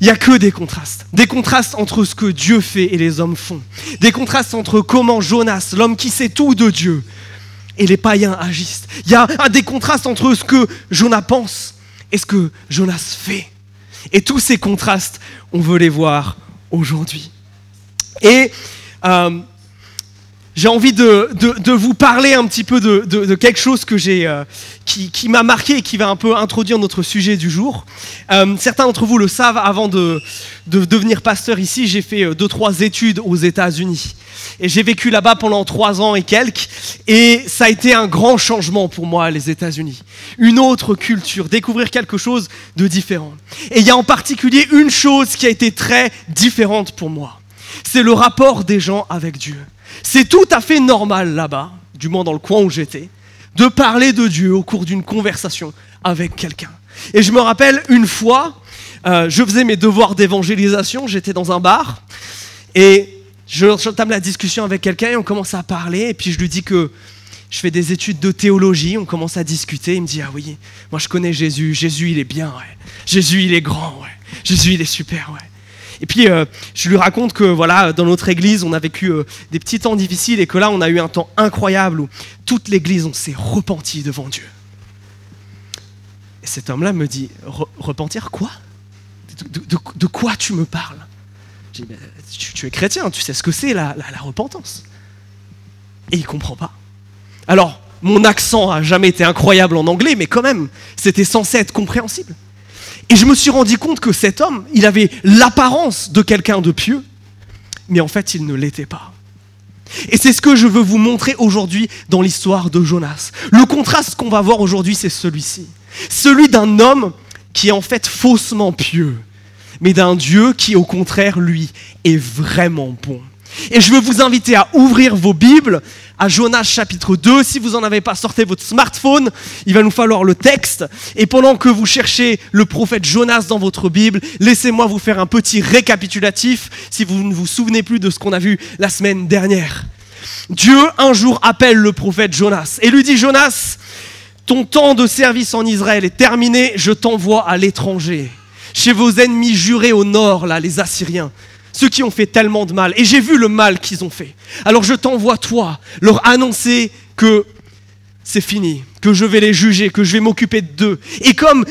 Il n'y a que des contrastes. Des contrastes entre ce que Dieu fait et les hommes font. Des contrastes entre comment Jonas, l'homme qui sait tout de Dieu, et les païens agissent. Il y a des contrastes entre ce que Jonas pense et ce que Jonas fait. Et tous ces contrastes, on veut les voir aujourd'hui. Et euh, j'ai envie de, vous parler un petit peu de, quelque chose que euh, qui, m'a marqué et qui va un peu introduire notre sujet du jour. Euh, certains d'entre vous le savent, avant de, devenir pasteur ici, j'ai fait deux, trois études aux États-Unis. Et j'ai vécu là-bas pendant trois ans et quelques. Et ça a été un grand changement pour moi, les États-Unis. Une autre culture, découvrir quelque chose de différent. Et il y a en particulier une chose qui a été très différente pour moi. C'est le rapport des gens avec Dieu. C'est tout à fait normal là-bas, du moins dans le coin où j'étais, de parler de Dieu au cours d'une conversation avec quelqu'un. Et je me rappelle une fois, euh, je faisais mes devoirs d'évangélisation, j'étais dans un bar, et j'entame la discussion avec quelqu'un et on commence à parler, et puis je lui dis que je fais des études de théologie, on commence à discuter, il me dit, ah oui, moi je connais Jésus, Jésus il est bien. Jésus il est grand, ouais. Jésus il est super, ouais. Et puis, euh, je lui raconte que voilà, dans notre église, on a vécu euh, des petits temps difficiles et que là, on a eu un temps incroyable où toute l'église, on s'est repenti devant Dieu. Et cet homme-là me dit Repentir quoi? De, quoi tu me parles? Je dis ben, tu, es chrétien, tu sais ce que c'est la, repentance. Et il comprend pas. Alors, mon accent a jamais été incroyable en anglais, mais quand même, c'était censé être compréhensible. Et je me suis rendu compte que cet homme, il avait l'apparence de quelqu'un de pieux, mais en fait, il ne l'était pas. Et c'est ce que je veux vous montrer aujourd'hui dans l'histoire de Jonas. Le contraste qu'on va voir aujourd'hui, c'est celui-ci. Celui d'un homme qui est en fait faussement pieux, mais d'un Dieu qui, au contraire, lui, est vraiment bon. Et je veux vous inviter à ouvrir vos Bibles à Jonas chapitre 2. Si vous n'en avez pas, sortez votre smartphone. Il va nous falloir le texte. Et pendant que vous cherchez le prophète Jonas dans votre Bible, laissez-moi vous faire un petit récapitulatif si vous ne vous souvenez plus de ce qu'on a vu la semaine dernière. Dieu un jour appelle le prophète Jonas et lui dit Jonas, ton temps de service en Israël est terminé, je t'envoie à l'étranger, chez vos ennemis jurés au nord, là, les Assyriens ceux qui ont fait tellement de mal. Et j'ai vu le mal qu'ils ont fait. Alors je t'envoie, toi, leur annoncer que c'est fini, que je vais les juger, que je vais m'occuper d'eux. Et comme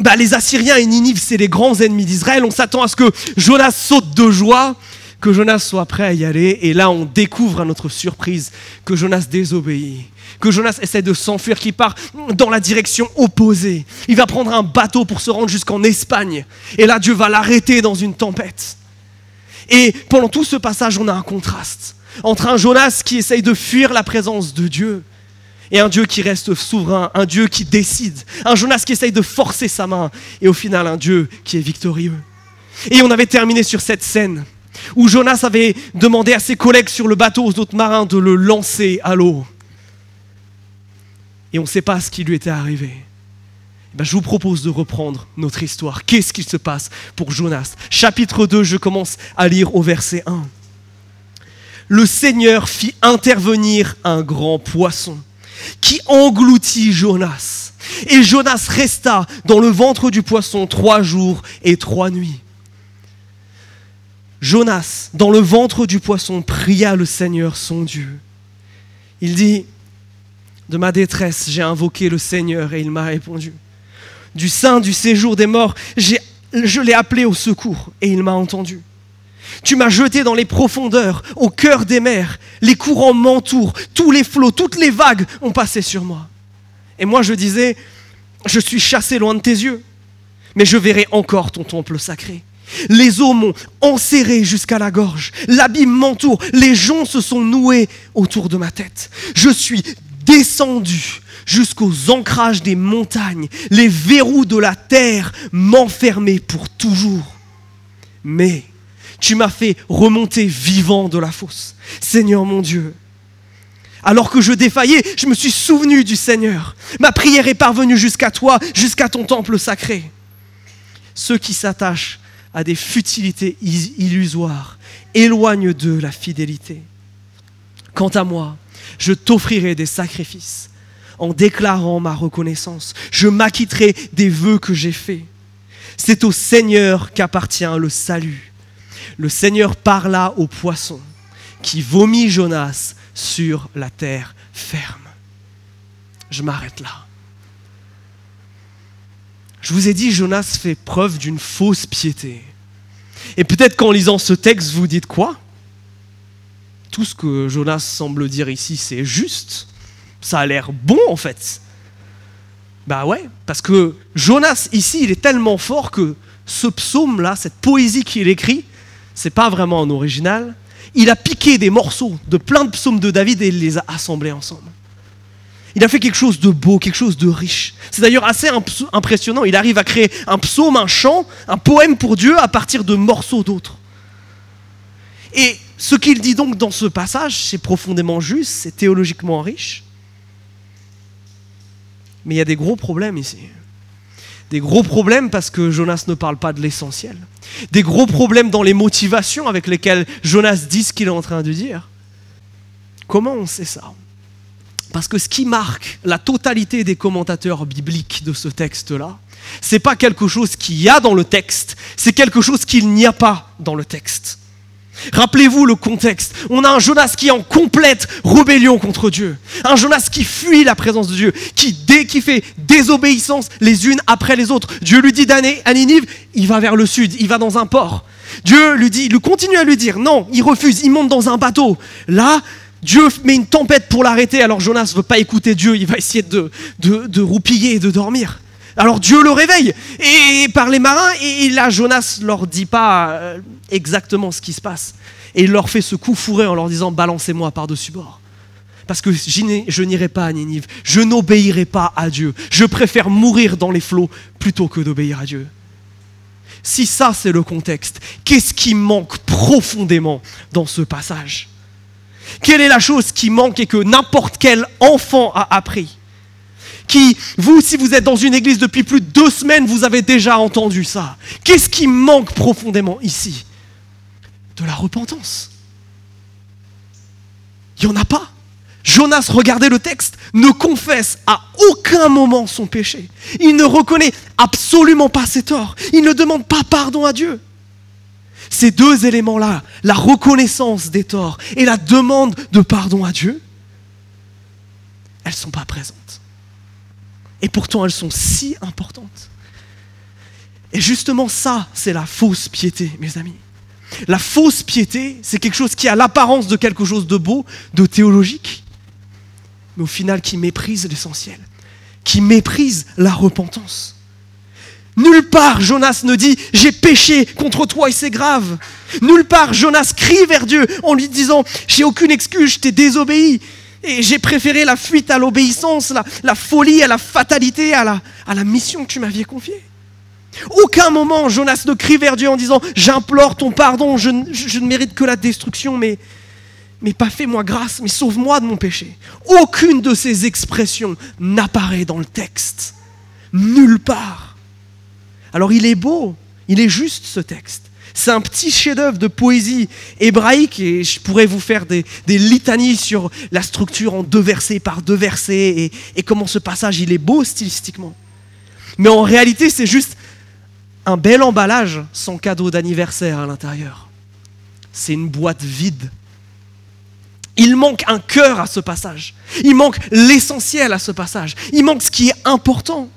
bah, les Assyriens et Ninive, c'est les grands ennemis d'Israël, on s'attend à ce que Jonas saute de joie, que Jonas soit prêt à y aller. Et là, on découvre à notre surprise que Jonas désobéit, que Jonas essaie de s'enfuir, qu'il part dans la direction opposée. Il va prendre un bateau pour se rendre jusqu'en Espagne. Et là, Dieu va l'arrêter dans une tempête. Et pendant tout ce passage, on a un contraste entre un Jonas qui essaye de fuir la présence de Dieu et un Dieu qui reste souverain, un Dieu qui décide, un Jonas qui essaye de forcer sa main et au final un Dieu qui est victorieux. Et on avait terminé sur cette scène où Jonas avait demandé à ses collègues sur le bateau, aux autres marins, de le lancer à l'eau. Et on ne sait pas ce qui lui était arrivé. Ben, je vous propose de reprendre notre histoire. Qu'est-ce qui se passe pour Jonas? Chapitre 2, je commence à lire au verset 1. Le Seigneur fit intervenir un grand poisson qui engloutit Jonas. Et Jonas resta dans le ventre du poisson trois jours et trois nuits. Jonas, dans le ventre du poisson, pria le Seigneur son Dieu. Il dit, de ma détresse, j'ai invoqué le Seigneur et il m'a répondu du sein du séjour des morts, je l'ai appelé au secours et il m'a entendu. Tu m'as jeté dans les profondeurs, au cœur des mers. Les courants m'entourent, tous les flots, toutes les vagues ont passé sur moi. Et moi je disais, je suis chassé loin de tes yeux, mais je verrai encore ton temple sacré. Les eaux m'ont enserré jusqu'à la gorge, l'abîme m'entoure, les joncs se sont noués autour de ma tête. Je suis descendu jusqu'aux ancrages des montagnes. Les verrous de la terre m'enfermaient pour toujours. Mais tu m'as fait remonter vivant de la fosse. Seigneur mon Dieu, alors que je défaillais, je me suis souvenu du Seigneur. Ma prière est parvenue jusqu'à toi, jusqu'à ton temple sacré. Ceux qui s'attachent à des futilités illusoires éloignent d'eux la fidélité. Quant à moi, je t'offrirai des sacrifices en déclarant ma reconnaissance. Je m'acquitterai des vœux que j'ai faits. C'est au Seigneur qu'appartient le salut. Le Seigneur parla au poisson qui vomit Jonas sur la terre ferme. Je m'arrête là. Je vous ai dit, Jonas fait preuve d'une fausse piété. Et peut-être qu'en lisant ce texte, vous dites quoi? Tout ce que Jonas semble dire ici, c'est juste. Ça a l'air bon en fait. Bah ouais, parce que Jonas ici, il est tellement fort que ce psaume-là, cette poésie qu'il écrit, c'est pas vraiment un original. Il a piqué des morceaux de plein de psaumes de David et il les a assemblés ensemble. Il a fait quelque chose de beau, quelque chose de riche. C'est d'ailleurs assez impressionnant. Il arrive à créer un psaume, un chant, un poème pour Dieu à partir de morceaux d'autres. Et ce qu'il dit donc dans ce passage, c'est profondément juste, c'est théologiquement riche. Mais il y a des gros problèmes ici. Des gros problèmes parce que Jonas ne parle pas de l'essentiel. Des gros problèmes dans les motivations avec lesquelles Jonas dit ce qu'il est en train de dire. Comment on sait ça? Parce que ce qui marque la totalité des commentateurs bibliques de ce texte-là, c'est pas quelque chose qu'il y a dans le texte, c'est quelque chose qu'il n'y a pas dans le texte. Rappelez-vous le contexte. On a un Jonas qui est en complète rébellion contre Dieu. Un Jonas qui fuit la présence de Dieu, qui, dès qu'il fait désobéissance les unes après les autres. Dieu lui dit d'aller à Ninive, il va vers le sud, il va dans un port. Dieu lui dit, il continue à lui dire, non, il refuse, il monte dans un bateau. Là, Dieu met une tempête pour l'arrêter, alors Jonas ne veut pas écouter Dieu, il va essayer de, de, roupiller et de dormir. Alors Dieu le réveille, et par les marins, et là Jonas leur dit pas euh, exactement ce qui se passe. Et il leur fait ce coup fourré en leur disant Balancez-moi par-dessus bord. Parce que je n'irai pas à Ninive, je n'obéirai pas à Dieu. Je préfère mourir dans les flots plutôt que d'obéir à Dieu. Si ça c'est le contexte, qu'est-ce qui manque profondément dans ce passage? Quelle est la chose qui manque et que n'importe quel enfant a appris? Qui, vous, si vous êtes dans une église depuis plus de deux semaines, vous avez déjà entendu ça. Qu'est-ce qui manque profondément ici? De la repentance. Il n'y en a pas. Jonas, regardez le texte, ne confesse à aucun moment son péché. Il ne reconnaît absolument pas ses torts. Il ne demande pas pardon à Dieu. Ces deux éléments-là, la reconnaissance des torts et la demande de pardon à Dieu, elles ne sont pas présentes. Et pourtant, elles sont si importantes. Et justement, ça, c'est la fausse piété, mes amis. La fausse piété, c'est quelque chose qui a l'apparence de quelque chose de beau, de théologique, mais au final qui méprise l'essentiel, qui méprise la repentance. Nulle part Jonas ne dit j'ai péché contre toi et c'est grave. Nulle part Jonas crie vers Dieu en lui disant j'ai aucune excuse, je t'ai désobéi. Et j'ai préféré la fuite à l'obéissance, la, folie à la fatalité, à la, mission que tu m'aviez confiée. Aucun moment Jonas ne crie vers Dieu en disant j'implore ton pardon, je, ne mérite que la destruction, mais pas fais-moi grâce, mais sauve-moi de mon péché. Aucune de ces expressions n'apparaît dans le texte. Nulle part. Alors il est beau, il est juste ce texte. C'est un petit chef-d'œuvre de poésie hébraïque et je pourrais vous faire des, litanies sur la structure en deux versets par deux versets et, et comment ce passage il est beau stylistiquement. Mais en réalité, c'est juste un bel emballage sans cadeau d'anniversaire à l'intérieur. C'est une boîte vide. Il manque un cœur à ce passage. Il manque l'essentiel à ce passage. Il manque ce qui est important.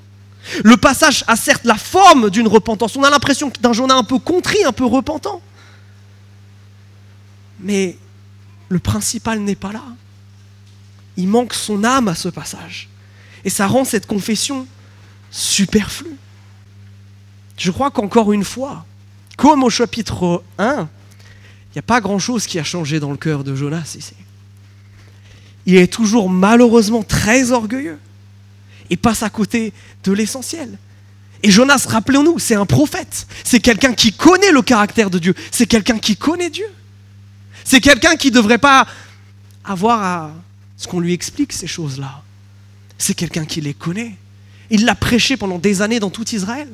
Le passage a certes la forme d'une repentance. On a l'impression d'un Jonas un peu contrit, un peu repentant. Mais le principal n'est pas là. Il manque son âme à ce passage. Et ça rend cette confession superflue. Je crois qu'encore une fois, comme au chapitre 1, il n'y a pas grand-chose qui a changé dans le cœur de Jonas ici. Il est toujours malheureusement très orgueilleux et passe à côté de l'essentiel. Et Jonas, rappelons-nous, c'est un prophète. C'est quelqu'un qui connaît le caractère de Dieu. C'est quelqu'un qui connaît Dieu. C'est quelqu'un qui ne devrait pas avoir à ce qu'on lui explique ces choses-là. C'est quelqu'un qui les connaît. Il l'a prêché pendant des années dans tout Israël.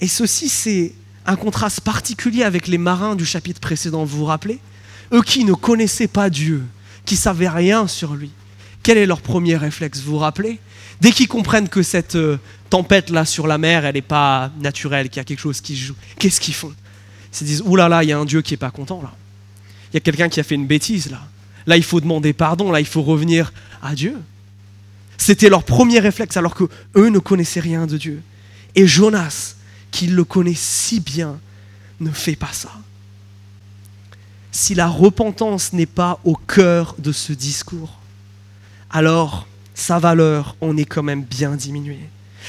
Et ceci, c'est un contraste particulier avec les marins du chapitre précédent, vous vous rappelez? Eux qui ne connaissaient pas Dieu, qui savaient rien sur lui, quel est leur premier réflexe Vous vous rappelez? Dès qu'ils comprennent que cette euh, tempête-là sur la mer, elle n'est pas naturelle, qu'il y a quelque chose qui joue, qu'est-ce qu'ils font? Ils se disent, Ouh là là, il y a un Dieu qui n'est pas content là. Il y a quelqu'un qui a fait une bêtise là. Là, il faut demander pardon, là, il faut revenir à Dieu. C'était leur premier réflexe alors que eux ne connaissaient rien de Dieu. Et Jonas, qui le connaît si bien, ne fait pas ça. Si la repentance n'est pas au cœur de ce discours, alors sa valeur en est quand même bien diminuée.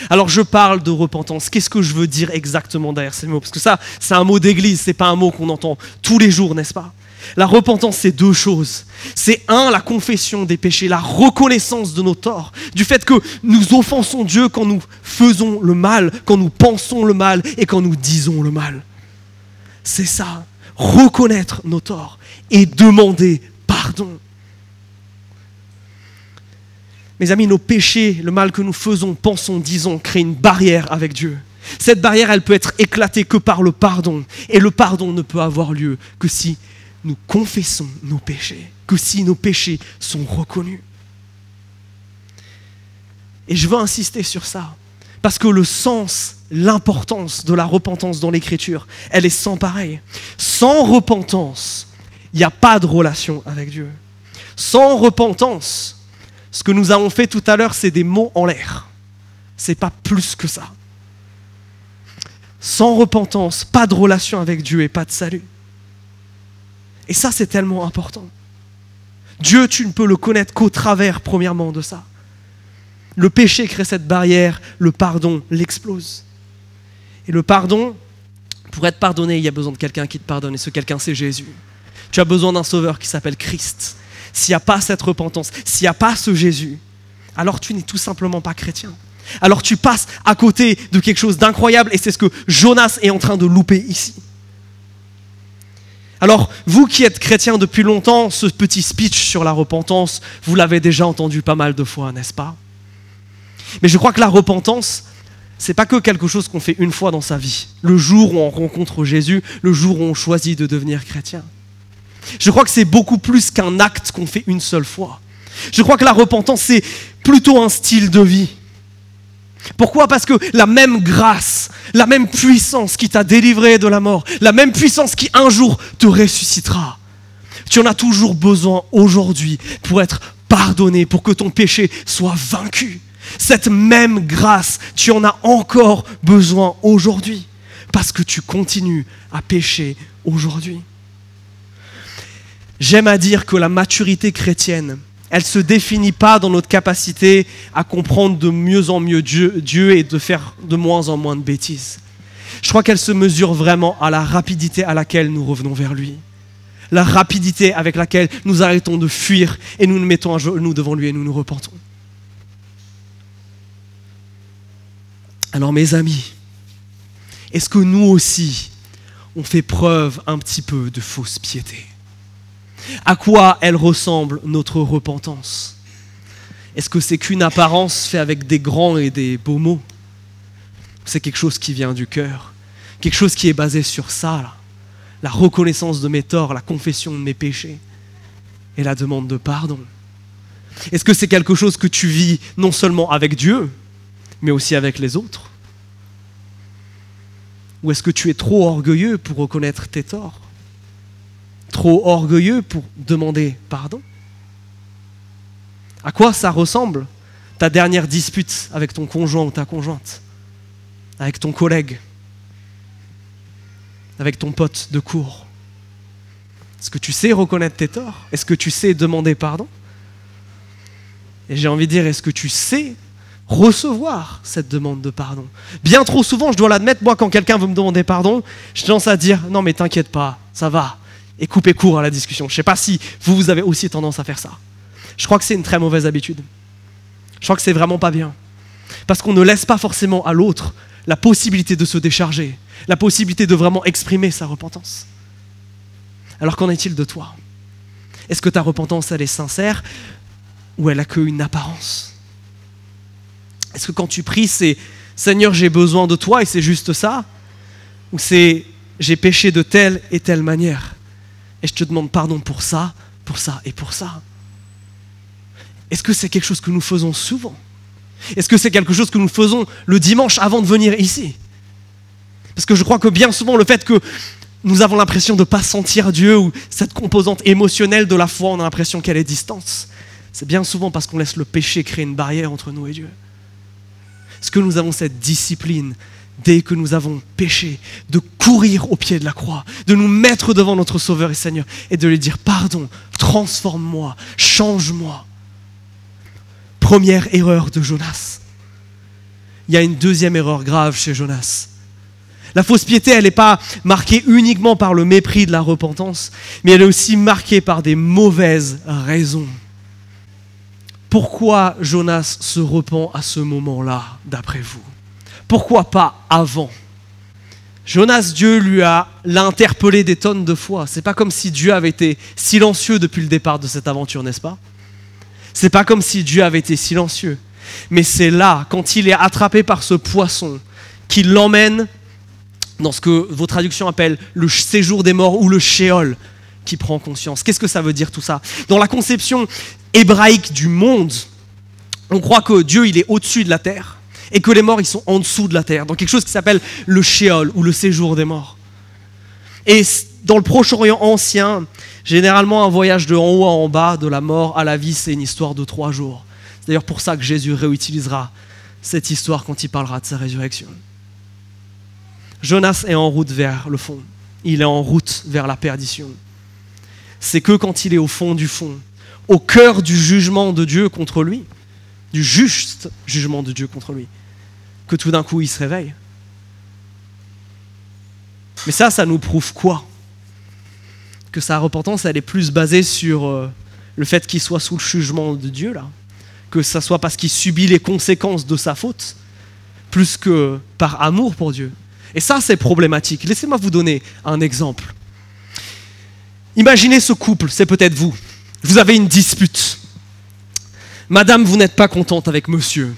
Alors je parle de repentance. Qu'est-ce que je veux dire exactement derrière ces mots? Parce que ça, c'est un mot d'église, c'est pas un mot qu'on entend tous les jours, n'est-ce pas? La repentance, c'est deux choses. C'est un, la confession des péchés, la reconnaissance de nos torts, du fait que nous offensons Dieu quand nous faisons le mal, quand nous pensons le mal et quand nous disons le mal. C'est ça, reconnaître nos torts et demander pardon. Mes amis, nos péchés, le mal que nous faisons, pensons, disons, créent une barrière avec Dieu. Cette barrière, elle peut être éclatée que par le pardon. Et le pardon ne peut avoir lieu que si nous confessons nos péchés, que si nos péchés sont reconnus. Et je veux insister sur ça, parce que le sens, l'importance de la repentance dans l'Écriture, elle est sans pareil. Sans repentance, il n'y a pas de relation avec Dieu. Sans repentance, ce que nous avons fait tout à l'heure, c'est des mots en l'air. C'est pas plus que ça. Sans repentance, pas de relation avec Dieu et pas de salut. Et ça, c'est tellement important. Dieu, tu ne peux le connaître qu'au travers, premièrement, de ça. Le péché crée cette barrière, le pardon l'explose. Et le pardon, pour être pardonné, il y a besoin de quelqu'un qui te pardonne, et ce quelqu'un, c'est Jésus. Tu as besoin d'un sauveur qui s'appelle Christ s'il n'y a pas cette repentance, s'il n'y a pas ce Jésus, alors tu n'es tout simplement pas chrétien. Alors tu passes à côté de quelque chose d'incroyable et c'est ce que Jonas est en train de louper ici. Alors, vous qui êtes chrétien depuis longtemps, ce petit speech sur la repentance, vous l'avez déjà entendu pas mal de fois, n'est-ce pas? Mais je crois que la repentance, c'est pas que quelque chose qu'on fait une fois dans sa vie. Le jour où on rencontre Jésus, le jour où on choisit de devenir chrétien. Je crois que c'est beaucoup plus qu'un acte qu'on fait une seule fois. Je crois que la repentance, c'est plutôt un style de vie. Pourquoi? Parce que la même grâce, la même puissance qui t'a délivré de la mort, la même puissance qui un jour te ressuscitera, tu en as toujours besoin aujourd'hui pour être pardonné, pour que ton péché soit vaincu. Cette même grâce, tu en as encore besoin aujourd'hui, parce que tu continues à pécher aujourd'hui. J'aime à dire que la maturité chrétienne, elle ne se définit pas dans notre capacité à comprendre de mieux en mieux Dieu, et de faire de moins en moins de bêtises. Je crois qu'elle se mesure vraiment à la rapidité à laquelle nous revenons vers lui. La rapidité avec laquelle nous arrêtons de fuir et nous nous mettons à genoux devant lui et nous nous repentons. Alors mes amis, est-ce que nous aussi, on fait preuve un petit peu de fausse piété? À quoi elle ressemble notre repentance? Est-ce que c'est qu'une apparence faite avec des grands et des beaux mots? C'est quelque chose qui vient du cœur, quelque chose qui est basé sur ça, la reconnaissance de mes torts, la confession de mes péchés et la demande de pardon. Est-ce que c'est quelque chose que tu vis non seulement avec Dieu, mais aussi avec les autres? Ou est-ce que tu es trop orgueilleux pour reconnaître tes torts? Trop orgueilleux pour demander pardon? À quoi ça ressemble ta dernière dispute avec ton conjoint ou ta conjointe? Avec ton collègue? Avec ton pote de cours? Est-ce que tu sais reconnaître tes torts? Est-ce que tu sais demander pardon? Et j'ai envie de dire, est-ce que tu sais recevoir cette demande de pardon? Bien trop souvent, je dois l'admettre, moi quand quelqu'un veut me demander pardon, je tendance à dire, non mais t'inquiète pas, ça va, et couper court à la discussion. Je ne sais pas si vous, vous avez aussi tendance à faire ça. Je crois que c'est une très mauvaise habitude. Je crois que c'est vraiment pas bien. Parce qu'on ne laisse pas forcément à l'autre la possibilité de se décharger, la possibilité de vraiment exprimer sa repentance. Alors qu'en est-il de toi? Est-ce que ta repentance, elle est sincère ou elle a qu'une apparence? Est-ce que quand tu pries, c'est Seigneur, j'ai besoin de toi et c'est juste ça Ou c'est j'ai péché de telle et telle manière et je te demande pardon pour ça, pour ça et pour ça. Est-ce que c'est quelque chose que nous faisons souvent? Est-ce que c'est quelque chose que nous faisons le dimanche avant de venir ici? Parce que je crois que bien souvent le fait que nous avons l'impression de ne pas sentir Dieu ou cette composante émotionnelle de la foi, on a l'impression qu'elle est distance. C'est bien souvent parce qu'on laisse le péché créer une barrière entre nous et Dieu. Est-ce que nous avons cette discipline dès que nous avons péché, de courir au pied de la croix, de nous mettre devant notre Sauveur et Seigneur et de lui dire pardon, transforme-moi, change-moi. Première erreur de Jonas. Il y a une deuxième erreur grave chez Jonas. La fausse piété, elle n'est pas marquée uniquement par le mépris de la repentance, mais elle est aussi marquée par des mauvaises raisons. Pourquoi Jonas se repent à ce moment-là, d'après vous? Pourquoi pas avant? Jonas, Dieu lui a l'a interpellé des tonnes de fois. C'est pas comme si Dieu avait été silencieux depuis le départ de cette aventure, n'est-ce pas? C'est pas comme si Dieu avait été silencieux. Mais c'est là, quand il est attrapé par ce poisson, qu'il l'emmène dans ce que vos traductions appellent le séjour des morts ou le shéol, qui prend conscience. Qu'est-ce que ça veut dire tout ça? Dans la conception hébraïque du monde, on croit que Dieu, il est au-dessus de la terre et que les morts, ils sont en dessous de la terre, dans quelque chose qui s'appelle le Sheol ou le séjour des morts. Et dans le Proche-Orient ancien, généralement, un voyage de en haut à en bas, de la mort à la vie, c'est une histoire de trois jours. C'est d'ailleurs pour ça que Jésus réutilisera cette histoire quand il parlera de sa résurrection. Jonas est en route vers le fond. Il est en route vers la perdition. C'est que quand il est au fond du fond, au cœur du jugement de Dieu contre lui, du juste jugement de Dieu contre lui, que tout d'un coup il se réveille. Mais ça, ça nous prouve quoi? Que sa repentance, elle est plus basée sur euh, le fait qu'il soit sous le jugement de Dieu, là. Que ça soit parce qu'il subit les conséquences de sa faute, plus que par amour pour Dieu. Et ça, c'est problématique. Laissez-moi vous donner un exemple. Imaginez ce couple, c'est peut-être vous. Vous avez une dispute. Madame, vous n'êtes pas contente avec monsieur.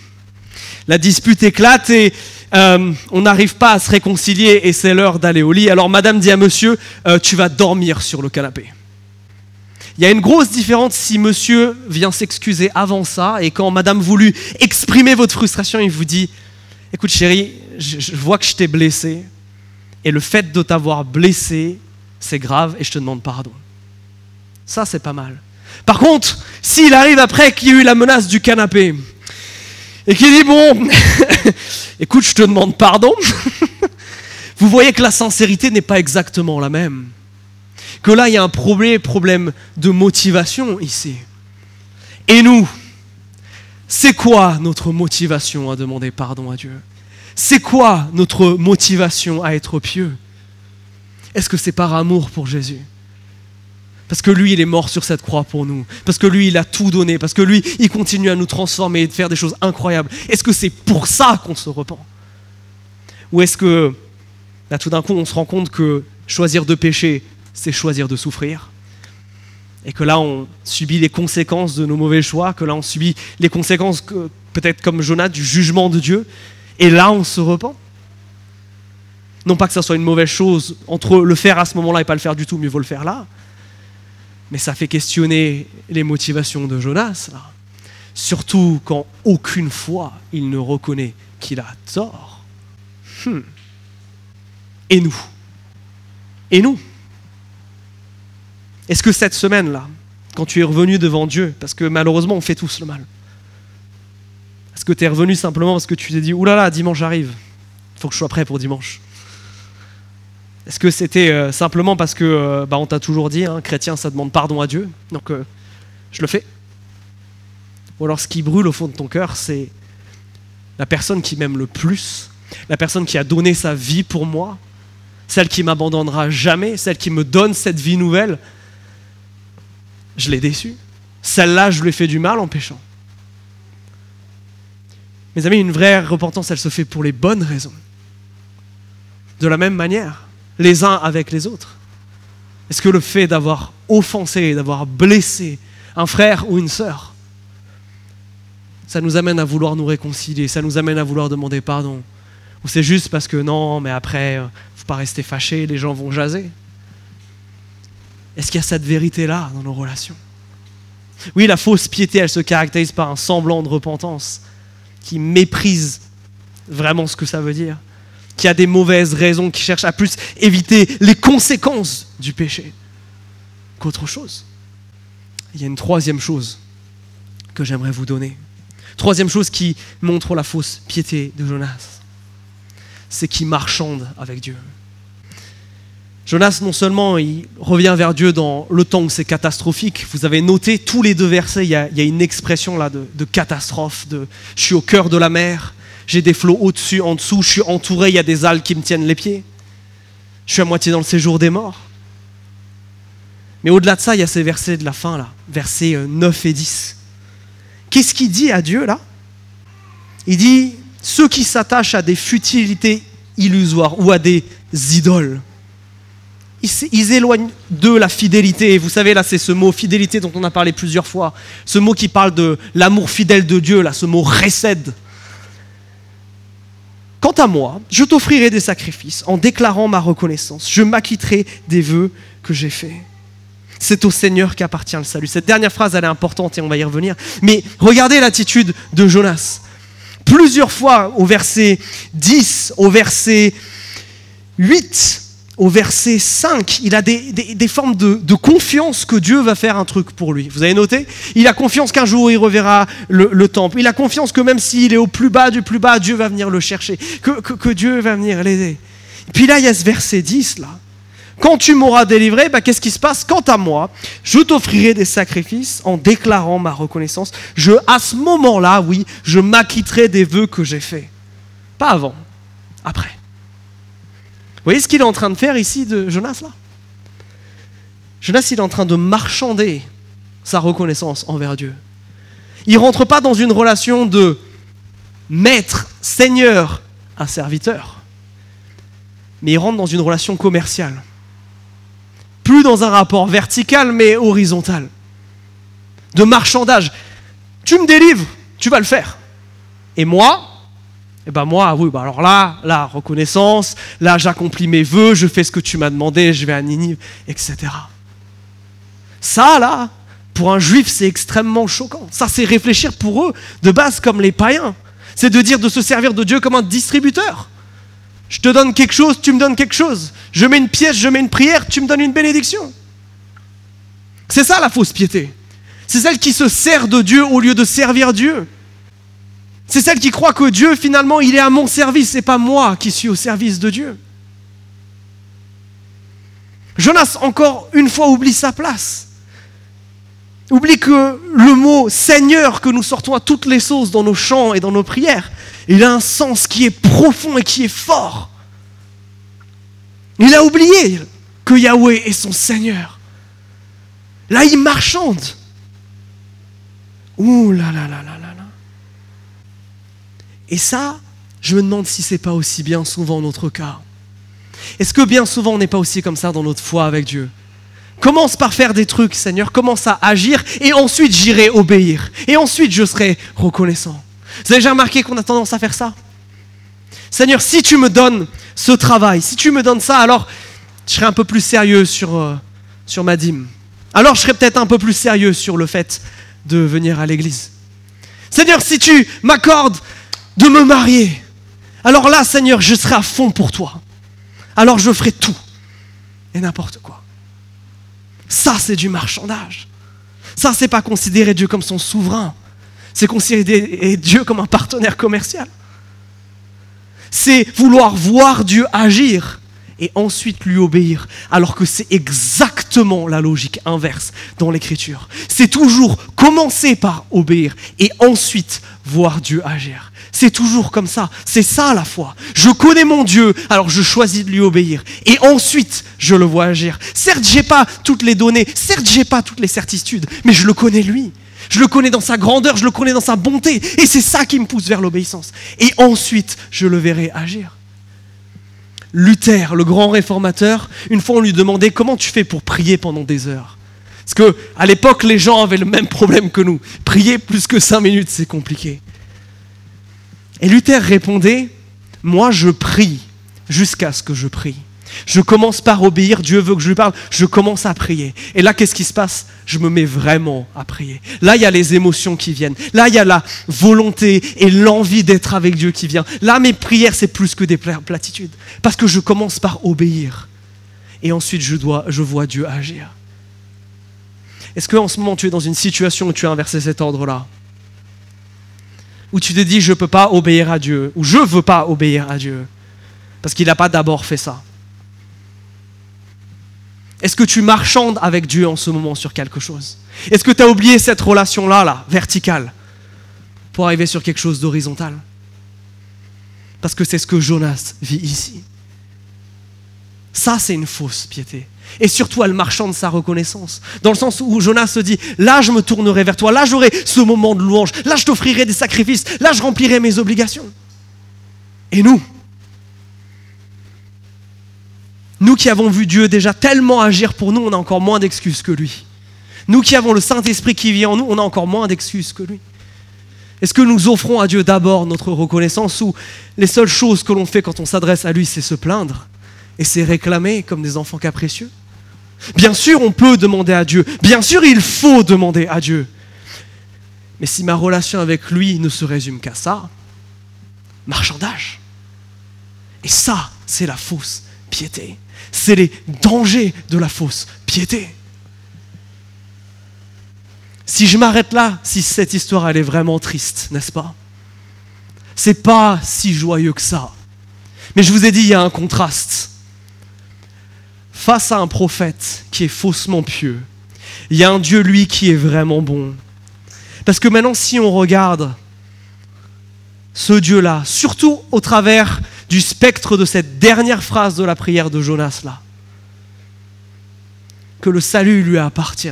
La dispute éclate et euh, on n'arrive pas à se réconcilier et c'est l'heure d'aller au lit. Alors madame dit à monsieur, euh, tu vas dormir sur le canapé. Il y a une grosse différence si monsieur vient s'excuser avant ça et quand madame voulut exprimer votre frustration, il vous dit, écoute chérie, je vois que je t'ai blessé et le fait de t'avoir blessé, c'est grave et je te demande pardon. Ça, c'est pas mal. Par contre, s'il arrive après qu'il y a eu la menace du canapé, et qu'il dit, bon, écoute, je te demande pardon, vous voyez que la sincérité n'est pas exactement la même. Que là, il y a un problème, problème de motivation ici. Et nous, c'est quoi notre motivation à demander pardon à Dieu? C'est quoi notre motivation à être pieux? Est-ce que c'est par amour pour Jésus? Parce que lui, il est mort sur cette croix pour nous. Parce que lui, il a tout donné. Parce que lui, il continue à nous transformer et de faire des choses incroyables. Est-ce que c'est pour ça qu'on se repent? Ou est-ce que, là, tout d'un coup, on se rend compte que choisir de pécher, c'est choisir de souffrir? Et que là, on subit les conséquences de nos mauvais choix. Que là, on subit les conséquences, peut-être comme Jonas, du jugement de Dieu. Et là, on se repent? Non pas que ça soit une mauvaise chose, entre le faire à ce moment-là et pas le faire du tout, mieux vaut le faire là. Mais ça fait questionner les motivations de Jonas, surtout quand aucune fois il ne reconnaît qu'il a tort. Hmm. Et nous? Et nous? Est-ce que cette semaine-là, quand tu es revenu devant Dieu, parce que malheureusement on fait tous le mal, est-ce que tu es revenu simplement parce que tu t'es dit, oulala, dimanche arrive, il faut que je sois prêt pour dimanche est-ce que c'était euh, simplement parce que euh, bah, on t'a toujours dit, hein, chrétien, ça demande pardon à Dieu, donc euh, je le fais Ou alors ce qui brûle au fond de ton cœur, c'est la personne qui m'aime le plus, la personne qui a donné sa vie pour moi, celle qui m'abandonnera jamais, celle qui me donne cette vie nouvelle. Je l'ai déçue. Celle-là, je lui ai fait du mal en péchant. Mes amis, une vraie repentance, elle se fait pour les bonnes raisons. De la même manière, les uns avec les autres. Est-ce que le fait d'avoir offensé, d'avoir blessé un frère ou une sœur, ça nous amène à vouloir nous réconcilier, ça nous amène à vouloir demander pardon? Ou c'est juste parce que non, mais après, euh, faut pas rester fâché, les gens vont jaser? Est-ce qu'il y a cette vérité-là dans nos relations? Oui, la fausse piété, elle se caractérise par un semblant de repentance qui méprise vraiment ce que ça veut dire, qui a des mauvaises raisons, qui cherche à plus éviter les conséquences du péché qu'autre chose. Il y a une troisième chose que j'aimerais vous donner. Troisième chose qui montre la fausse piété de Jonas, c'est qu'il marchande avec Dieu. Jonas, non seulement il revient vers Dieu dans le temps où c'est catastrophique, vous avez noté tous les deux versets, il y a, une expression là de, de, catastrophe, de je suis au cœur de la mer, j'ai des flots au-dessus, en dessous, je suis entouré, il y a des algues qui me tiennent les pieds, je suis à moitié dans le séjour des morts. Mais au-delà de ça, il y a ces versets de la fin là, versets 9 euh, et 10. Qu'est-ce qu'il dit à Dieu là? Il dit ceux qui s'attachent à des futilités illusoires ou à des idoles ils, éloignent d'eux la fidélité. Vous savez, là, c'est ce mot fidélité dont on a parlé plusieurs fois. Ce mot qui parle de l'amour fidèle de Dieu, là, ce mot récède. Quant à moi, je t'offrirai des sacrifices en déclarant ma reconnaissance. Je m'acquitterai des vœux que j'ai faits. C'est au Seigneur qu'appartient le salut. Cette dernière phrase, elle est importante et on va y revenir. Mais regardez l'attitude de Jonas. Plusieurs fois au verset 10, au verset 8, au verset 5, il a des, formes de, confiance que Dieu va faire un truc pour lui. Vous avez noté? Il a confiance qu'un jour il reverra le, temple. Il a confiance que même s'il est au plus bas du plus bas, Dieu va venir le chercher, que, Dieu va venir l'aider. Puis là, il y a ce verset 10 là. Quand tu m'auras délivré, bah, qu'est-ce qui se passe? Quant à moi, je t'offrirai des sacrifices en déclarant ma reconnaissance. Je, à ce moment-là, oui, je m'acquitterai des vœux que j'ai faits. Pas avant, après. Vous voyez ce qu'il est en train de faire ici de Jonas là? Jonas, il est en train de marchander sa reconnaissance envers Dieu. Il ne rentre pas dans une relation de maître, seigneur à serviteur, mais il rentre dans une relation commerciale. Plus dans un rapport vertical, mais horizontal. De marchandage. Tu me délivres, tu vas le faire. Et moi, et eh ben moi, oui, bah alors là, la reconnaissance, là j'accomplis mes vœux, je fais ce que tu m'as demandé, je vais à Ninive, etc. Ça, là, pour un juif, c'est extrêmement choquant. Ça, c'est réfléchir pour eux, de base, comme les païens. C'est de dire de se servir de Dieu comme un distributeur. Je te donne quelque chose, tu me donnes quelque chose. Je mets une pièce, je mets une prière, tu me donnes une bénédiction. C'est ça la fausse piété. C'est celle qui se sert de Dieu au lieu de servir Dieu. C'est celle qui croit que Dieu, finalement, il est à mon service et pas moi qui suis au service de Dieu. Jonas, encore une fois, oublie sa place. Oublie que le mot Seigneur que nous sortons à toutes les sauces dans nos chants et dans nos prières, il a un sens qui est profond et qui est fort. Il a oublié que Yahweh est son Seigneur. Là, il marchande. Ouh là là là là là. Et ça, je me demande si c'est pas aussi bien souvent notre cas. Est-ce que bien souvent on n'est pas aussi comme ça dans notre foi avec Dieu? Commence par faire des trucs, Seigneur, commence à agir, et ensuite j'irai obéir. Et ensuite je serai reconnaissant. Vous avez déjà remarqué qu'on a tendance à faire ça? Seigneur, si tu me donnes ce travail, si tu me donnes ça, alors je serai un peu plus sérieux sur, euh, sur ma dîme. Alors je serai peut-être un peu plus sérieux sur le fait de venir à l'église. Seigneur, si tu m'accordes de me marier, alors là, Seigneur, je serai à fond pour toi. Alors je ferai tout et n'importe quoi. Ça, c'est du marchandage. Ça, c'est pas considérer Dieu comme son souverain. C'est considérer Dieu comme un partenaire commercial. C'est vouloir voir Dieu agir et ensuite lui obéir, alors que c'est exactement la logique inverse dans l'Écriture. C'est toujours commencer par obéir et ensuite voir Dieu agir. C'est toujours comme ça. C'est ça la foi. Je connais mon Dieu, alors je choisis de lui obéir. Et ensuite, je le vois agir. Certes, j'ai pas toutes les données. Certes, j'ai pas toutes les certitudes. Mais je le connais lui. Je le connais dans sa grandeur, je le connais dans sa bonté. Et c'est ça qui me pousse vers l'obéissance. Et ensuite, je le verrai agir. Luther, le grand réformateur, une fois on lui demandait comment tu fais pour prier pendant des heures? Parce que à l'époque, les gens avaient le même problème que nous. Prier plus que cinq minutes, c'est compliqué. Et Luther répondait, moi je prie jusqu'à ce que je prie. Je commence par obéir, Dieu veut que je lui parle, je commence à prier. Et là, qu'est-ce qui se passe? Je me mets vraiment à prier. Là, il y a les émotions qui viennent. Là, il y a la volonté et l'envie d'être avec Dieu qui vient. Là, mes prières, c'est plus que des platitudes. Parce que je commence par obéir. Et ensuite, je, dois, je vois Dieu agir. Est-ce qu'en ce moment, tu es dans une situation où tu as inversé cet ordre-là? Où tu te dis, je ne peux pas obéir à Dieu, ou je ne veux pas obéir à Dieu, parce qu'il n'a pas d'abord fait ça. Est-ce que tu marchandes avec Dieu en ce moment sur quelque chose? Est-ce que tu as oublié cette relation-là, là, verticale, pour arriver sur quelque chose d'horizontal? Parce que c'est ce que Jonas vit ici. Ça, c'est une fausse piété. Et surtout, elle marchande sa reconnaissance. Dans le sens où Jonas se dit, là, je me tournerai vers toi, là, j'aurai ce moment de louange, là, je t'offrirai des sacrifices, là, je remplirai mes obligations. Et nous, nous qui avons vu Dieu déjà tellement agir pour nous, on a encore moins d'excuses que lui. Nous qui avons le Saint-Esprit qui vit en nous, on a encore moins d'excuses que lui. Est-ce que nous offrons à Dieu d'abord notre reconnaissance ou les seules choses que l'on fait quand on s'adresse à lui, c'est se plaindre? Et c'est réclamer comme des enfants capricieux Bien sûr, on peut demander à Dieu. Bien sûr, il faut demander à Dieu. Mais si ma relation avec lui ne se résume qu'à ça, marchandage. Et ça, c'est la fausse piété c'est les dangers de la fausse piété. Si je m'arrête là, si cette histoire elle est vraiment triste, n'est-ce pas? C'est pas si joyeux que ça. Mais je vous ai dit, il y a un contraste. Face à un prophète qui est faussement pieux, il y a un Dieu, lui, qui est vraiment bon. Parce que maintenant, si on regarde ce Dieu-là, surtout au travers du spectre de cette dernière phrase de la prière de Jonas là. Que le salut lui appartient.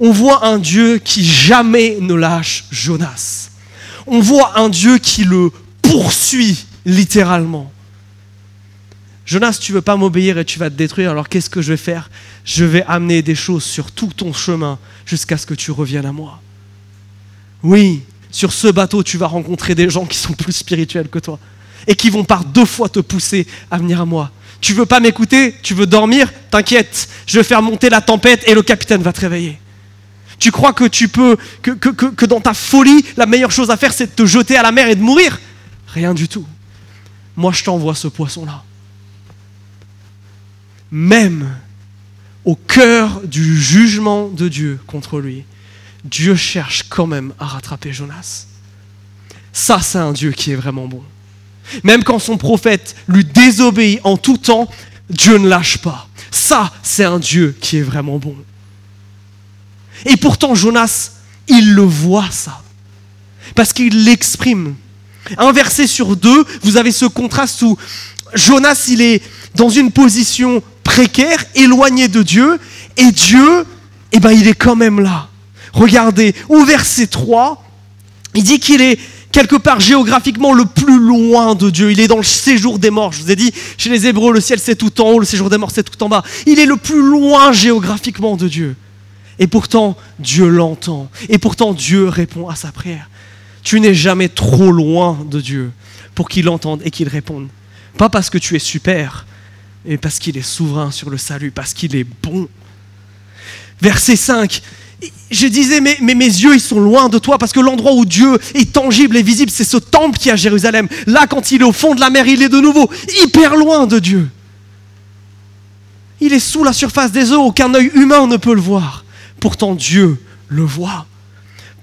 On voit un Dieu qui jamais ne lâche Jonas. On voit un Dieu qui le poursuit littéralement. Jonas, tu veux pas m'obéir et tu vas te détruire, alors qu'est-ce que je vais faire? Je vais amener des choses sur tout ton chemin jusqu'à ce que tu reviennes à moi. Oui, sur ce bateau, tu vas rencontrer des gens qui sont plus spirituels que toi et qui vont par deux fois te pousser à venir à moi. Tu veux pas m'écouter? Tu veux dormir? T'inquiète, je vais faire monter la tempête et le capitaine va te réveiller. Tu crois que tu peux, que, que, que, dans ta folie, la meilleure chose à faire, c'est de te jeter à la mer et de mourir? Rien du tout. Moi, je t'envoie ce poisson-là. Même au cœur du jugement de Dieu contre lui, Dieu cherche quand même à rattraper Jonas. Ça, c'est un Dieu qui est vraiment bon. Même quand son prophète lui désobéit en tout temps, Dieu ne lâche pas. Ça, c'est un Dieu qui est vraiment bon. Et pourtant, Jonas, il le voit ça. Parce qu'il l'exprime. Un verset sur deux, vous avez ce contraste où Jonas, il est dans une position précaire, éloigné de Dieu, et Dieu, eh ben, il est quand même là. Regardez, au verset 3, il dit qu'il est quelque part géographiquement le plus loin de Dieu. Il est dans le séjour des morts. Je vous ai dit, chez les Hébreux, le ciel c'est tout en haut, le séjour des morts c'est tout en bas. Il est le plus loin géographiquement de Dieu. Et pourtant, Dieu l'entend. Et pourtant, Dieu répond à sa prière. Tu n'es jamais trop loin de Dieu pour qu'il entende et qu'il réponde. Pas parce que tu es super, mais parce qu'il est souverain sur le salut, parce qu'il est bon. Verset 5, je disais, mais, mes yeux, ils sont loin de toi, parce que l'endroit où Dieu est tangible et visible, c'est ce temple qui est à Jérusalem. Là, quand il est au fond de la mer, il est de nouveau hyper loin de Dieu. Il est sous la surface des eaux, aucun œil humain ne peut le voir. Pourtant, Dieu le voit.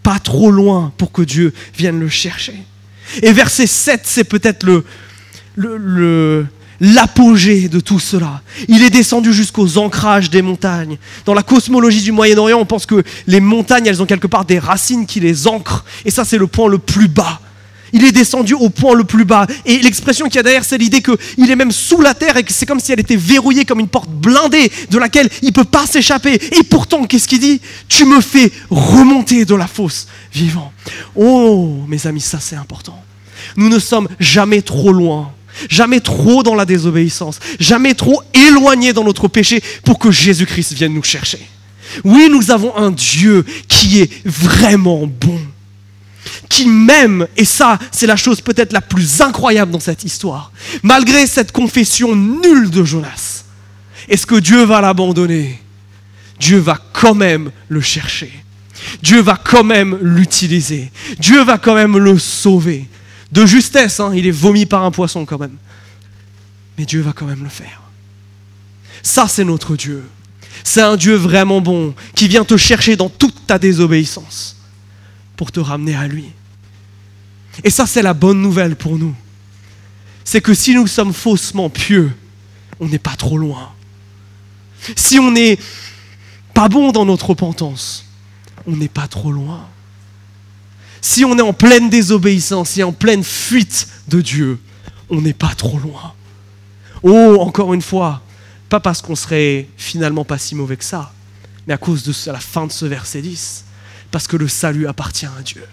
Pas trop loin pour que Dieu vienne le chercher. Et verset 7, c'est peut-être le l'apogée de tout cela. Il est descendu jusqu'aux ancrages des montagnes. Dans la cosmologie du Moyen-Orient, on pense que les montagnes, elles ont quelque part des racines qui les ancrent. Et ça, c'est le point le plus bas. Il est descendu au point le plus bas. Et l'expression qu'il y a derrière, c'est l'idée qu'il est même sous la terre et que c'est comme si elle était verrouillée comme une porte blindée de laquelle il ne peut pas s'échapper. Et pourtant, qu'est-ce qu'il dit? Tu me fais remonter de la fosse vivant. Oh, mes amis, ça c'est important. Nous ne sommes jamais trop loin Jamais trop dans la désobéissance, jamais trop éloigné dans notre péché pour que Jésus-Christ vienne nous chercher. Oui, nous avons un Dieu qui est vraiment bon. qui m'aime, et ça c'est la chose peut-être la plus incroyable dans cette histoire, malgré cette confession nulle de Jonas, est-ce que Dieu va l'abandonner? Dieu va quand même le chercher. Dieu va quand même l'utiliser. Dieu va quand même le sauver. De justesse, hein, il est vomi par un poisson quand même. Mais Dieu va quand même le faire. Ça, c'est notre Dieu. C'est un Dieu vraiment bon qui vient te chercher dans toute ta désobéissance pour te ramener à lui. Et ça, c'est la bonne nouvelle pour nous. C'est que si nous sommes faussement pieux, on n'est pas trop loin. Si on n'est pas bon dans notre repentance, on n'est pas trop loin. Si on est en pleine désobéissance et en pleine fuite de Dieu, on n'est pas trop loin. Oh, encore une fois, pas parce qu'on serait finalement pas si mauvais que ça, mais à cause de la fin de ce verset 10, parce que le salut appartient à Dieu.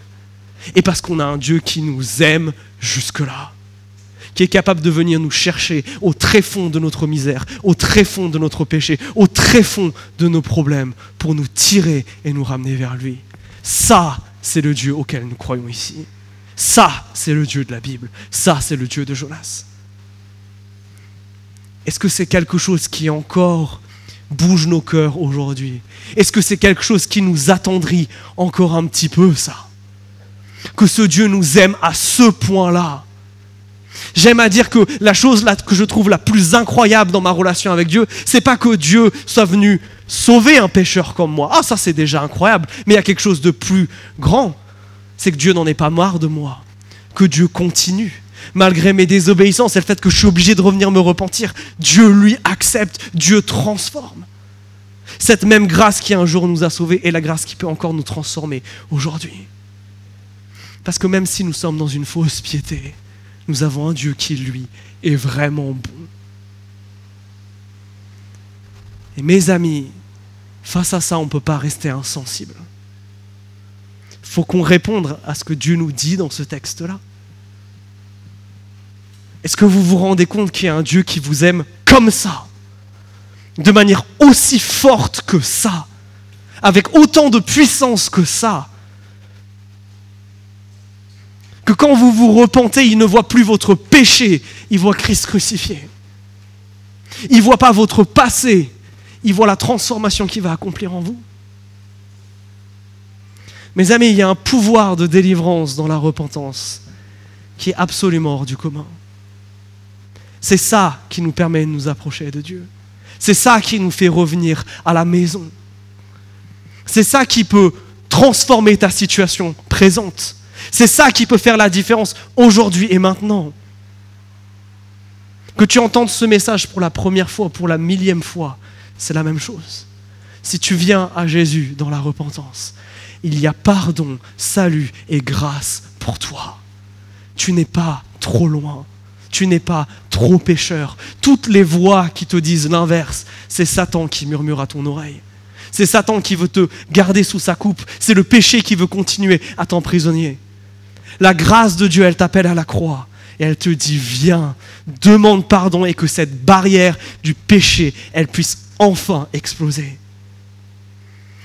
Et parce qu'on a un Dieu qui nous aime jusque-là qui est capable de venir nous chercher au très fond de notre misère, au très fond de notre péché, au très fond de nos problèmes, pour nous tirer et nous ramener vers lui. Ça, c'est le Dieu auquel nous croyons ici. Ça, c'est le Dieu de la Bible. Ça, c'est le Dieu de Jonas. Est-ce que c'est quelque chose qui encore bouge nos cœurs aujourd'hui? Est-ce que c'est quelque chose qui nous attendrit encore un petit peu, ça? Que ce Dieu nous aime à ce point-là J'aime à dire que la chose que je trouve la plus incroyable dans ma relation avec Dieu, c'est pas que Dieu soit venu sauver un pécheur comme moi. Ah, ça c'est déjà incroyable. Mais il y a quelque chose de plus grand. C'est que Dieu n'en est pas marre de moi. Que Dieu continue. Malgré mes désobéissances et le fait que je suis obligé de revenir me repentir, Dieu lui accepte, Dieu transforme. Cette même grâce qui un jour nous a sauvés est la grâce qui peut encore nous transformer aujourd'hui. Parce que même si nous sommes dans une fausse piété, nous avons un Dieu qui, lui, est vraiment bon. Et mes amis, face à ça, on ne peut pas rester insensible. Il faut qu'on réponde à ce que Dieu nous dit dans ce texte-là. Est-ce que vous vous rendez compte qu'il y a un Dieu qui vous aime comme ça, de manière aussi forte que ça, avec autant de puissance que ça? Que quand vous vous repentez, il ne voit plus votre péché, il voit Christ crucifié. Il ne voit pas votre passé, il voit la transformation qu'il va accomplir en vous. Mes amis, il y a un pouvoir de délivrance dans la repentance qui est absolument hors du commun. C'est ça qui nous permet de nous approcher de Dieu. C'est ça qui nous fait revenir à la maison. C'est ça qui peut transformer ta situation présente c'est ça qui peut faire la différence aujourd'hui et maintenant. Que tu entendes ce message pour la première fois, pour la millième fois, c'est la même chose. Si tu viens à Jésus dans la repentance, il y a pardon, salut et grâce pour toi. Tu n'es pas trop loin. Tu n'es pas trop pécheur. Toutes les voix qui te disent l'inverse, c'est Satan qui murmure à ton oreille. C'est Satan qui veut te garder sous sa coupe. C'est le péché qui veut continuer à t'emprisonner. La grâce de Dieu, elle t'appelle à la croix et elle te dit, viens, demande pardon et que cette barrière du péché, elle puisse enfin exploser.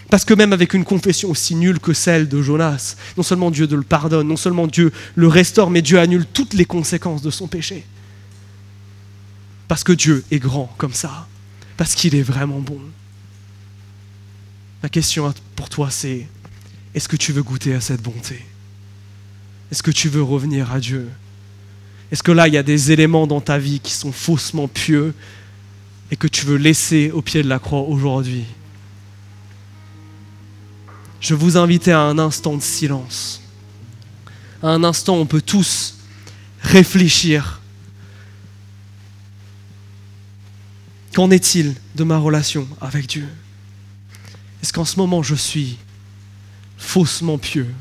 Parce que même avec une confession aussi nulle que celle de Jonas, non seulement Dieu le pardonne, non seulement Dieu le restaure, mais Dieu annule toutes les conséquences de son péché. Parce que Dieu est grand comme ça, parce qu'il est vraiment bon. Ma question pour toi, c'est, est-ce que tu veux goûter à cette bonté? Est-ce que tu veux revenir à Dieu? Est-ce que là, il y a des éléments dans ta vie qui sont faussement pieux et que tu veux laisser au pied de la croix aujourd'hui? Je vous invite à un instant de silence. À un instant, on peut tous réfléchir. Qu'en est-il de ma relation avec Dieu? Est-ce qu'en ce moment je suis faussement pieux?